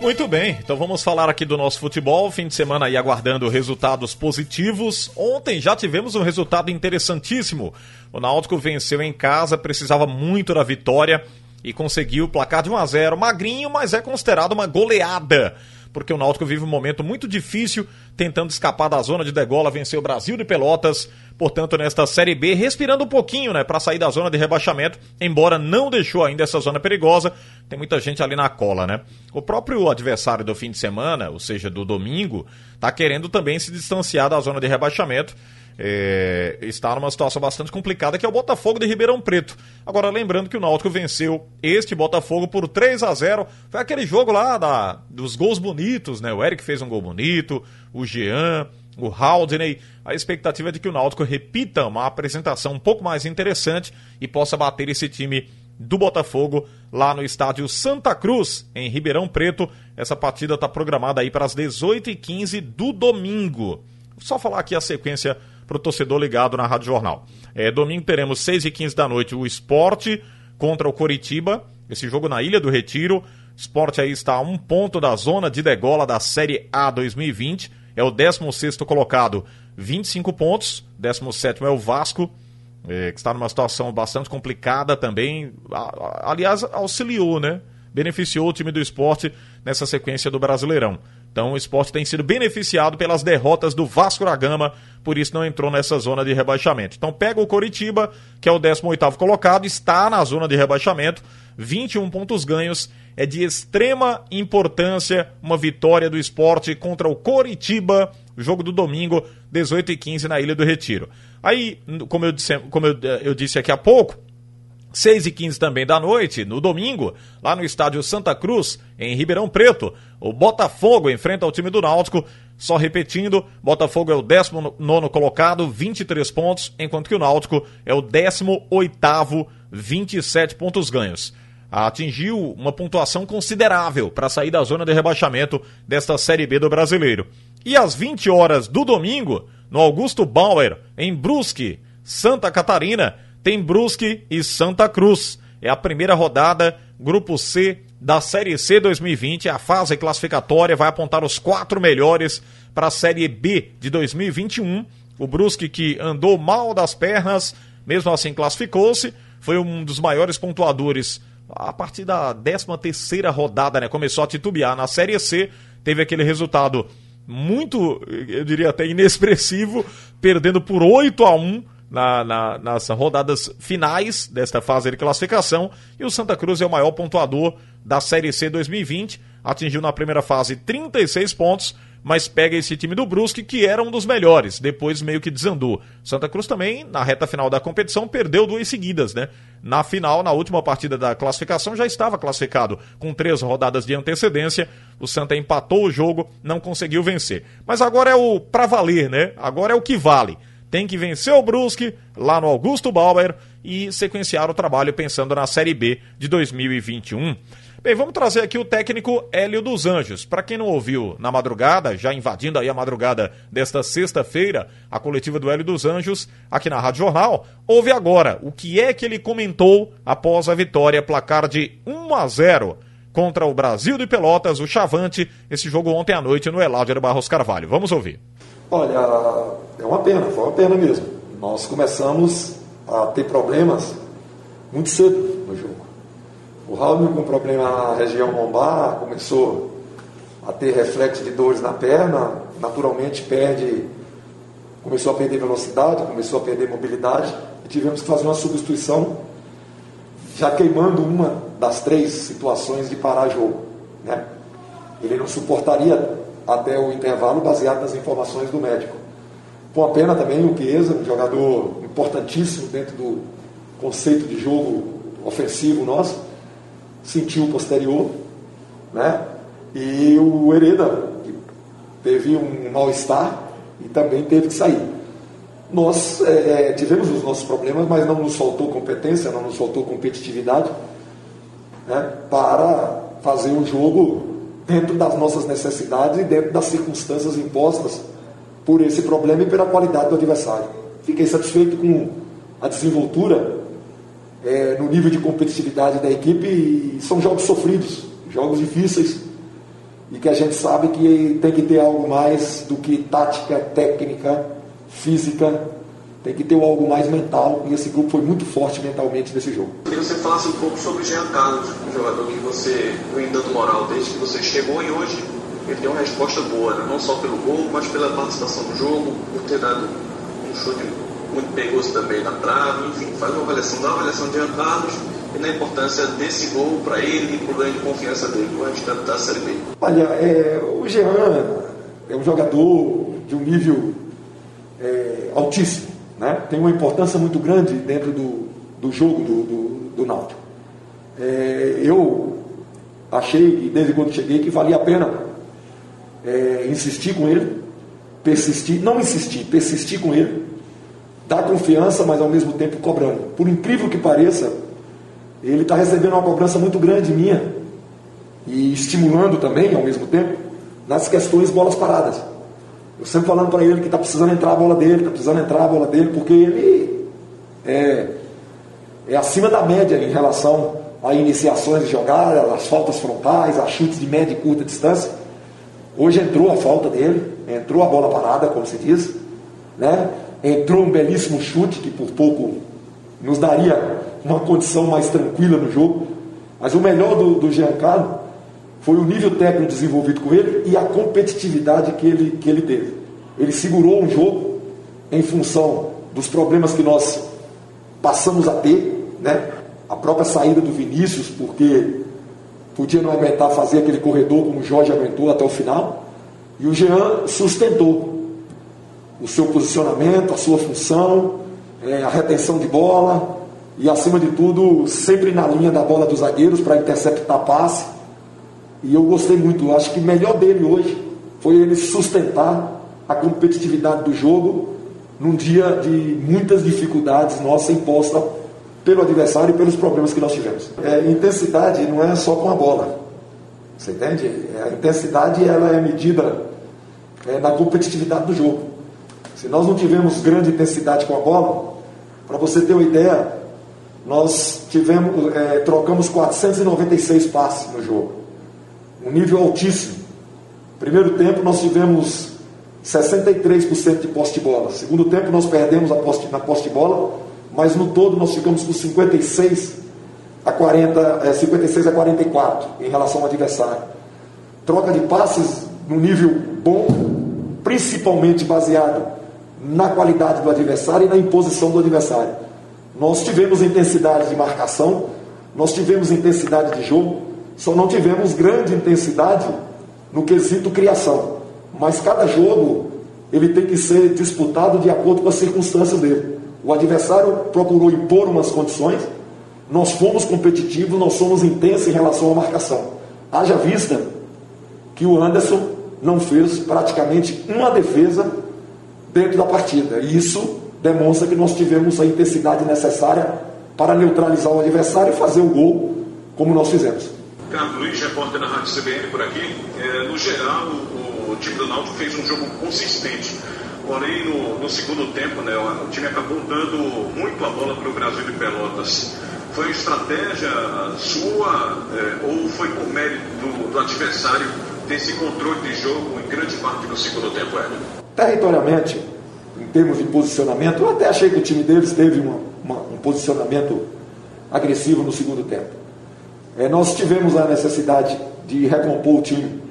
Muito bem, então vamos falar aqui do nosso futebol. Fim de semana aí aguardando resultados positivos. Ontem já tivemos um resultado interessantíssimo. O Náutico venceu em casa, precisava muito da vitória e conseguiu o placar de 1 a 0 magrinho, mas é considerado uma goleada porque o Náutico vive um momento muito difícil, tentando escapar da zona de degola, vencer o Brasil de Pelotas, portanto, nesta Série B, respirando um pouquinho, né, para sair da zona de rebaixamento, embora não deixou ainda essa zona perigosa, tem muita gente ali na cola, né? O próprio adversário do fim de semana, ou seja, do domingo, tá querendo também se distanciar da zona de rebaixamento, é, está numa situação bastante complicada, que é o Botafogo de Ribeirão Preto. Agora, lembrando que o Náutico venceu este Botafogo por 3 a 0 Foi aquele jogo lá da, dos gols bonitos, né? O Eric fez um gol bonito, o Jean, o Haldney. A expectativa é de que o Náutico repita uma apresentação um pouco mais interessante e possa bater esse time do Botafogo lá no estádio Santa Cruz, em Ribeirão Preto. Essa partida está programada aí para as 18h15 do domingo. Só falar aqui a sequência para o torcedor ligado na Rádio Jornal. É, domingo teremos 6 e 15 da noite o Esporte contra o Coritiba, esse jogo na Ilha do Retiro. Esporte aí está a um ponto da zona de degola da Série A 2020. É o 16 colocado, 25 pontos. 17 é o Vasco, é, que está numa situação bastante complicada também. Aliás, auxiliou, né? Beneficiou o time do esporte nessa sequência do Brasileirão. Então o esporte tem sido beneficiado pelas derrotas do Vasco da Gama, por isso não entrou nessa zona de rebaixamento. Então pega o Coritiba, que é o 18º colocado, está na zona de rebaixamento, 21 pontos ganhos. É de extrema importância uma vitória do esporte contra o Coritiba, jogo do domingo, 18 e 15 na Ilha do Retiro. Aí, como eu disse, como eu, eu disse aqui há pouco, 6 e 15 também da noite, no domingo, lá no estádio Santa Cruz, em Ribeirão Preto, o Botafogo enfrenta o time do Náutico. Só repetindo, Botafogo é o 19 colocado, 23 pontos, enquanto que o Náutico é o 18, 27 pontos ganhos. Atingiu uma pontuação considerável para sair da zona de rebaixamento desta Série B do Brasileiro. E às 20 horas do domingo, no Augusto Bauer, em Brusque, Santa Catarina, tem Brusque e Santa Cruz. É a primeira rodada, Grupo C da Série C 2020. A fase classificatória vai apontar os quatro melhores para a Série B de 2021. O Brusque, que andou mal das pernas, mesmo assim classificou-se, foi um dos maiores pontuadores a partir da 13 terceira rodada, né? Começou a titubear na Série C, teve aquele resultado muito, eu diria até inexpressivo, perdendo por 8 a 1 na, na, nas rodadas finais desta fase de classificação. E o Santa Cruz é o maior pontuador da Série C 2020. Atingiu na primeira fase 36 pontos, mas pega esse time do Brusque, que era um dos melhores. Depois meio que desandou. Santa Cruz também, na reta final da competição, perdeu duas seguidas, né? Na final, na última partida da classificação, já estava classificado com três rodadas de antecedência. O Santa empatou o jogo, não conseguiu vencer. Mas agora é o pra valer, né? Agora é o que vale tem que vencer o Brusque lá no Augusto Bauer e sequenciar o trabalho pensando na Série B de 2021. Bem, vamos trazer aqui o técnico Hélio dos Anjos. Para quem não ouviu na madrugada, já invadindo aí a madrugada desta sexta-feira, a coletiva do Hélio dos Anjos, aqui na Rádio Jornal, ouve agora o que é que ele comentou após a vitória placar de 1 a 0 contra o Brasil de Pelotas, o Chavante, esse jogo ontem à noite no Eládio Barros Carvalho. Vamos ouvir. Olha, é uma pena, foi uma pena mesmo. Nós começamos a ter problemas muito cedo no jogo. O Raul com problema na região lombar, começou a ter reflexo de dores na perna, naturalmente perde, começou a perder velocidade, começou a perder mobilidade, e tivemos que fazer uma substituição, já queimando uma das três situações de parar jogo. Né? Ele não suportaria até o intervalo, baseado nas informações do médico. Com a pena também o Chiesa, um jogador importantíssimo dentro do conceito de jogo ofensivo nosso, sentiu o posterior, né? E o Hereda, teve um mal-estar e também teve que sair. Nós é, é tivemos os nossos problemas, mas não nos faltou competência, não nos faltou competitividade né, para fazer um jogo dentro das nossas necessidades e dentro das circunstâncias impostas por esse problema e pela qualidade do adversário. Fiquei satisfeito com a desenvoltura é, no nível de competitividade da equipe são jogos sofridos, jogos difíceis, e que a gente sabe que tem que ter algo mais do que tática, técnica, física, tem que ter algo mais mental, e esse grupo foi muito forte mentalmente nesse jogo. Queria que você falasse um pouco sobre o Jean Carlos, um jogador que você vem dando moral desde que você chegou e hoje ele deu uma resposta boa, né? não só pelo gol, mas pela participação no jogo, por ter dado um chute muito perigoso também na trave, enfim, faz uma avaliação, dá uma avaliação de Carlos e na importância desse gol para ele e para o ganho de confiança dele o restante da Série B. Olha, é, o Jean é um jogador de um nível é, altíssimo, né? tem uma importância muito grande dentro do, do jogo do, do, do Náutico. É, eu achei, desde quando cheguei, que valia a pena é, insistir com ele, persistir, não insistir, persistir com ele, dar confiança, mas ao mesmo tempo cobrando. Por incrível que pareça, ele está recebendo uma cobrança muito grande minha e estimulando também, ao mesmo tempo, nas questões bolas paradas. Eu sempre falando para ele que está precisando entrar a bola dele, está precisando entrar a bola dele, porque ele é, é acima da média em relação a iniciações de jogada, as faltas frontais, a chutes de média e curta distância. Hoje entrou a falta dele, entrou a bola parada, como se diz, né? Entrou um belíssimo chute que por pouco nos daria uma condição mais tranquila no jogo. Mas o melhor do, do Giancarlo foi o nível técnico desenvolvido com ele e a competitividade que ele, que ele teve. Ele segurou um jogo em função dos problemas que nós passamos a ter, né? a própria saída do Vinícius, porque podia não aguentar fazer aquele corredor como o Jorge aguentou até o final, e o Jean sustentou o seu posicionamento, a sua função, é, a retenção de bola, e acima de tudo, sempre na linha da bola dos zagueiros para interceptar passe. E eu gostei muito, acho que o melhor dele hoje foi ele sustentar a competitividade do jogo num dia de muitas dificuldades nossa imposta pelo adversário e pelos problemas que nós tivemos. É, intensidade não é só com a bola. Você entende? É, a intensidade ela é medida é, na competitividade do jogo. Se nós não tivermos grande intensidade com a bola, para você ter uma ideia, nós tivemos, é, trocamos 496 passes no jogo. Um nível altíssimo. Primeiro tempo nós tivemos 63% de poste de bola. Segundo tempo nós perdemos a poste, na poste de bola, mas no todo nós ficamos com 56 a 40, é, 56 a 44 em relação ao adversário. Troca de passes no nível bom, principalmente baseado na qualidade do adversário e na imposição do adversário. Nós tivemos intensidade de marcação, nós tivemos intensidade de jogo, só não tivemos grande intensidade no quesito criação. Mas cada jogo ele tem que ser disputado de acordo com as circunstâncias dele. O adversário procurou impor umas condições, nós fomos competitivos, nós somos intensos em relação à marcação. Haja vista que o Anderson não fez praticamente uma defesa dentro da partida. E isso demonstra que nós tivemos a intensidade necessária para neutralizar o adversário e fazer o gol como nós fizemos. Carlos Luiz, repórter da Rádio CBN por aqui. É, no geral, o, o, time do Náutico fez um jogo consistente. Porém, no, no segundo tempo, né, o time acabou dando muito a bola para o Brasil de Pelotas. Foi estratégia sua é, ou foi por mérito do, do adversário ter esse controle de jogo em grande parte do segundo tempo, Hélio? Territorialmente, em termos de posicionamento, eu até achei que o time deles teve uma, uma, um posicionamento agressivo no segundo tempo. É, nós tivemos a necessidade de recompor o time,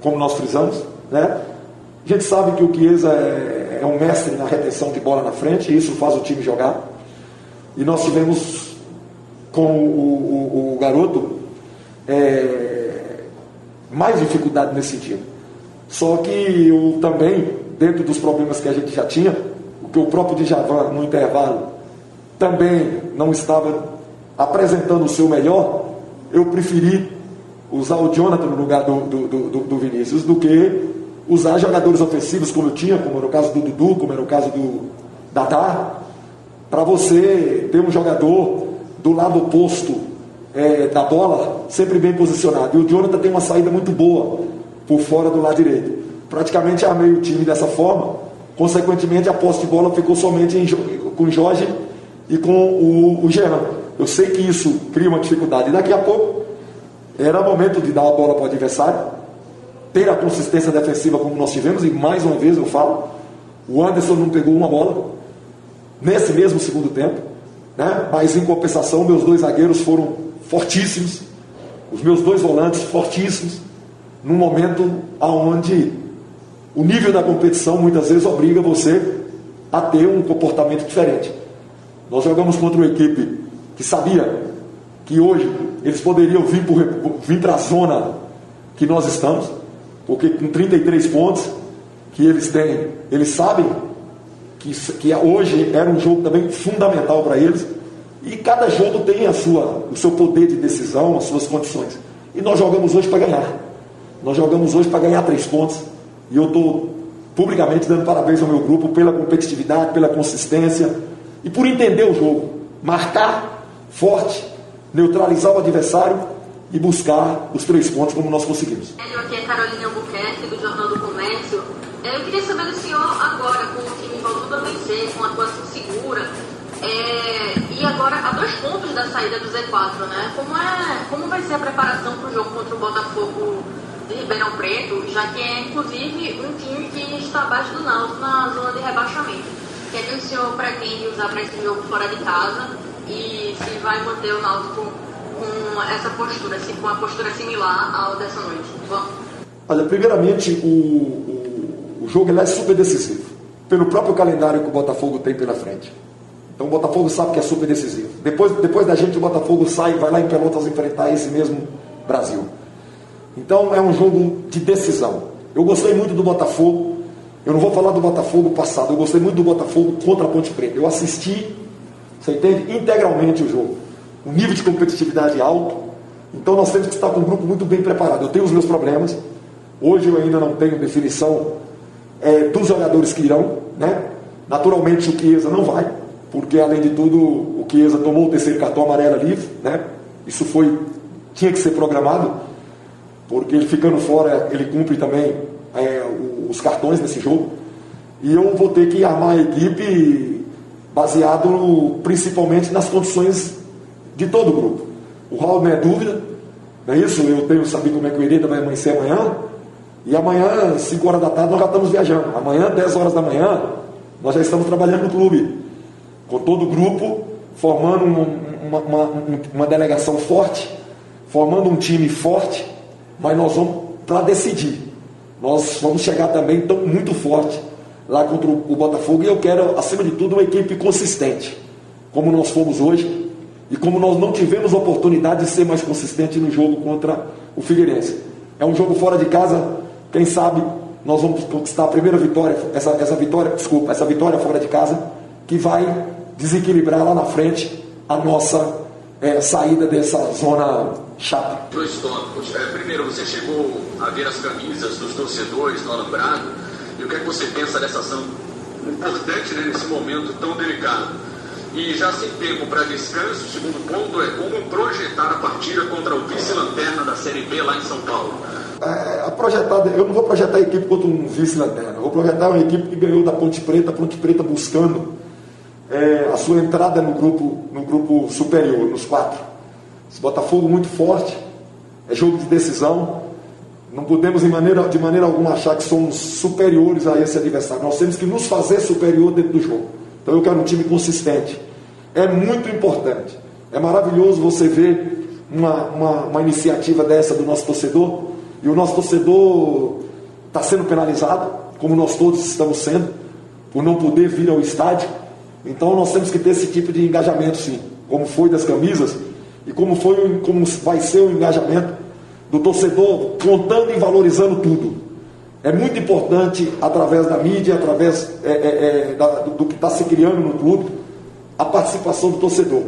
como nós frisamos. Né? A gente sabe que o Chiesa é, é um mestre na retenção de bola na frente, e isso faz o time jogar. E nós tivemos com o, o, o garoto é, mais dificuldade nesse sentido. Só que eu também, dentro dos problemas que a gente já tinha, o que o próprio Djavan, no intervalo, também não estava apresentando o seu melhor, eu preferi usar o Jonathan no lugar do, do, do, do Vinícius do que usar jogadores ofensivos como eu tinha, como era o caso do Dudu, como era o caso do Dadá, para você ter um jogador do lado oposto é, da bola sempre bem posicionado. E o Jonathan tem uma saída muito boa por fora do lado direito. Praticamente armei o time dessa forma, consequentemente a posse de bola ficou somente em, com Jorge e com o, o Jean. Eu sei que isso cria uma dificuldade. E daqui a pouco era momento de dar a bola para o adversário. ter a consistência defensiva como nós tivemos, e mais uma vez eu falo, o Anderson não pegou uma bola nesse mesmo segundo tempo, né? mas em compensação, meus dois zagueiros foram fortíssimos, os meus dois volantes fortíssimos, num momento onde o nível da competição muitas vezes obriga você a ter um comportamento diferente. Nós jogamos contra uma equipe que sabia que hoje eles poderiam vir, para a zona que nós estamos, porque com 33 pontos que eles têm, eles sabem que, que hoje era um jogo também fundamental para eles, e cada jogo tem a sua, o seu poder de decisão, as suas condições. E nós jogamos hoje para ganhar. Nós jogamos hoje para ganhar três pontos. E eu estou publicamente dando parabéns ao meu grupo pela competitividade, pela consistência e por entender o jogo. Marcar forte, neutralizar o adversário e buscar os três pontos como nós conseguimos. Aqui é Carolina Albuquerque, do Jornal do Comércio. Eu queria saber do senhor agora, com o time voltando a vencer, com a atuação segura, é, e agora a dois pontos da saída do Z4, né? Como, é, como vai ser a preparação para o jogo contra o Botafogo de Ribeirão Preto, já que é inclusive um time que está abaixo do Náutico na zona de rebaixamento? O que é que o senhor pretende usar para esse jogo fora de casa e se vai manter o Náutico com essa postura, assim, com uma postura similar ao dessa noite? Vamos. Olha, primeiramente, o, o, o jogo é super decisivo, pelo próprio calendário que o Botafogo tem pela frente. Então o Botafogo sabe que é super decisivo. Depois, depois da gente, o Botafogo sai, vai lá em Pelotas enfrentar esse mesmo Brasil. Então é um jogo de decisão. Eu gostei muito do Botafogo. Eu não vou falar do Botafogo passado, eu gostei muito do Botafogo contra a Ponte Preta. Eu assisti, você entende, integralmente o jogo. Um nível de competitividade alto. Então nós temos que estar com um grupo muito bem preparado. Eu tenho os meus problemas. Hoje eu ainda não tenho definição é, dos jogadores que irão. Né? Naturalmente o Chiesa não vai porque além de tudo o Chiesa tomou o terceiro cartão amarelo livre, né? Isso foi tinha que ser programado, porque ele ficando fora ele cumpre também é, os cartões nesse jogo. E eu vou ter que armar a equipe baseado no, principalmente nas condições de todo o grupo. O Raul não é dúvida, não é isso? Eu tenho saber como é que o Hereda vai amanhecer amanhã. E amanhã, 5 horas da tarde, nós já estamos viajando. Amanhã, 10 horas da manhã, nós já estamos trabalhando no clube com todo o grupo, formando uma, uma, uma delegação forte, formando um time forte, mas nós vamos para decidir. Nós vamos chegar também tão, muito forte lá contra o Botafogo e eu quero, acima de tudo, uma equipe consistente, como nós fomos hoje e como nós não tivemos oportunidade de ser mais consistente no jogo contra o Figueirense. É um jogo fora de casa, quem sabe nós vamos conquistar a primeira vitória, essa, essa vitória, desculpa, essa vitória fora de casa, que vai desequilibrar lá na frente a nossa é, saída dessa zona chata. Dois tópicos. É, primeiro, você chegou a ver as camisas dos torcedores no Alambrado. E o que é que você pensa dessa ação importante né, nesse momento tão delicado? E já sem tempo para descanso, o segundo ponto é como projetar a partida contra o vice-lanterna da Série B lá em São Paulo. É, a projetada, eu não vou projetar a equipe contra um vice-lanterna, vou projetar uma equipe que ganhou da Ponte Preta, a Ponte Preta buscando é, a sua entrada no grupo, no grupo superior, nos quatro. Esse Botafogo muito forte, é jogo de decisão. Não podemos de maneira, de maneira alguma achar que somos superiores a esse adversário. Nós temos que nos fazer superior dentro do jogo. Então eu quero um time consistente. É muito importante. É maravilhoso você ver uma, uma, uma iniciativa dessa do nosso torcedor. E o nosso torcedor está sendo penalizado, como nós todos estamos sendo, por não poder vir ao estádio. Então nós temos que ter esse tipo de engajamento sim, como foi das camisas e como foi como vai ser o engajamento do torcedor contando e valorizando tudo. É muito importante através da mídia, através é, é, é, da, do, do que está se criando no clube, a participação do torcedor.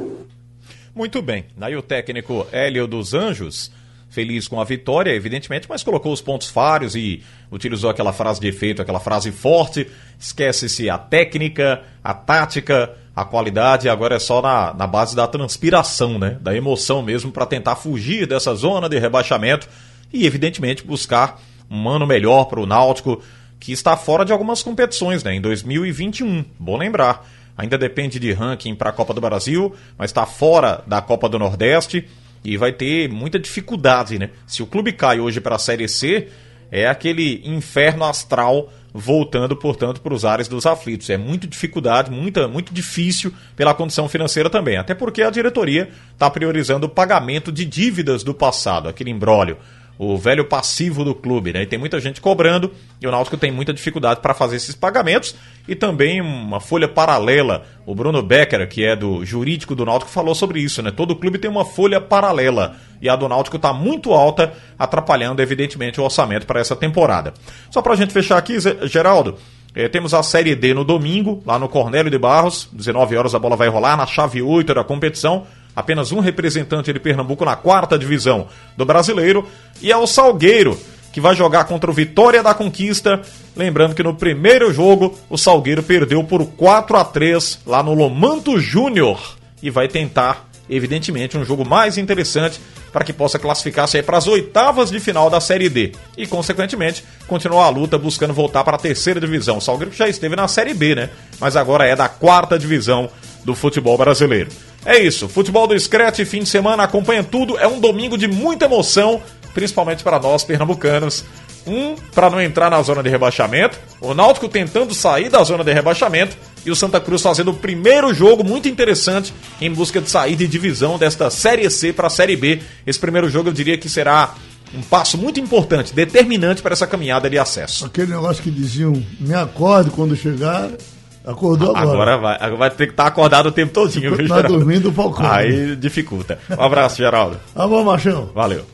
Muito bem. Aí o técnico Hélio dos Anjos feliz com a vitória, evidentemente, mas colocou os pontos falhos e utilizou aquela frase de efeito, aquela frase forte. Esquece-se a técnica, a tática, a qualidade, agora é só na, na base da transpiração, né? Da emoção mesmo, para tentar fugir dessa zona de rebaixamento e, evidentemente, buscar um ano melhor para o Náutico, que está fora de algumas competições, né? Em 2021, bom lembrar. Ainda depende de ranking para a Copa do Brasil, mas está fora da Copa do Nordeste e vai ter muita dificuldade, né? Se o clube cai hoje para a Série C, é aquele inferno astral voltando, portanto, para os ares dos aflitos. É muita dificuldade, muita, muito difícil pela condição financeira também. Até porque a diretoria está priorizando o pagamento de dívidas do passado, aquele imbróglio o velho passivo do clube, né? E tem muita gente cobrando e o Náutico tem muita dificuldade para fazer esses pagamentos e também uma folha paralela. O Bruno Becker, que é do jurídico do Náutico, falou sobre isso, né? Todo clube tem uma folha paralela e a do Náutico está muito alta, atrapalhando evidentemente o orçamento para essa temporada. Só para a gente fechar aqui, Geraldo, é, temos a Série D no domingo, lá no Cornélio de Barros, 19 horas a bola vai rolar na chave 8 da competição apenas um representante de Pernambuco na quarta divisão do brasileiro, e é o Salgueiro, que vai jogar contra o Vitória da Conquista. Lembrando que no primeiro jogo o Salgueiro perdeu por 4 a 3 lá no Lomanto Júnior e vai tentar, evidentemente, um jogo mais interessante para que possa classificar-se para as oitavas de final da Série D e, consequentemente, continuar a luta buscando voltar para a terceira divisão. O Salgueiro já esteve na Série B, né? Mas agora é da quarta divisão do futebol brasileiro. É isso, futebol do Scratch, fim de semana, acompanha tudo. É um domingo de muita emoção, principalmente para nós pernambucanos. Um, para não entrar na zona de rebaixamento, o Náutico tentando sair da zona de rebaixamento e o Santa Cruz fazendo o primeiro jogo muito interessante em busca de sair de divisão desta Série C para a Série B. Esse primeiro jogo eu diria que será um passo muito importante, determinante para essa caminhada de acesso. Aquele negócio que diziam, me acorde quando chegar, Acordou agora. Agora vai, agora vai ter que estar acordado o tempo todinho. Tá dormindo, Falcão. Aí dificulta. Um abraço, Geraldo. Tá bom, Machão. Valeu.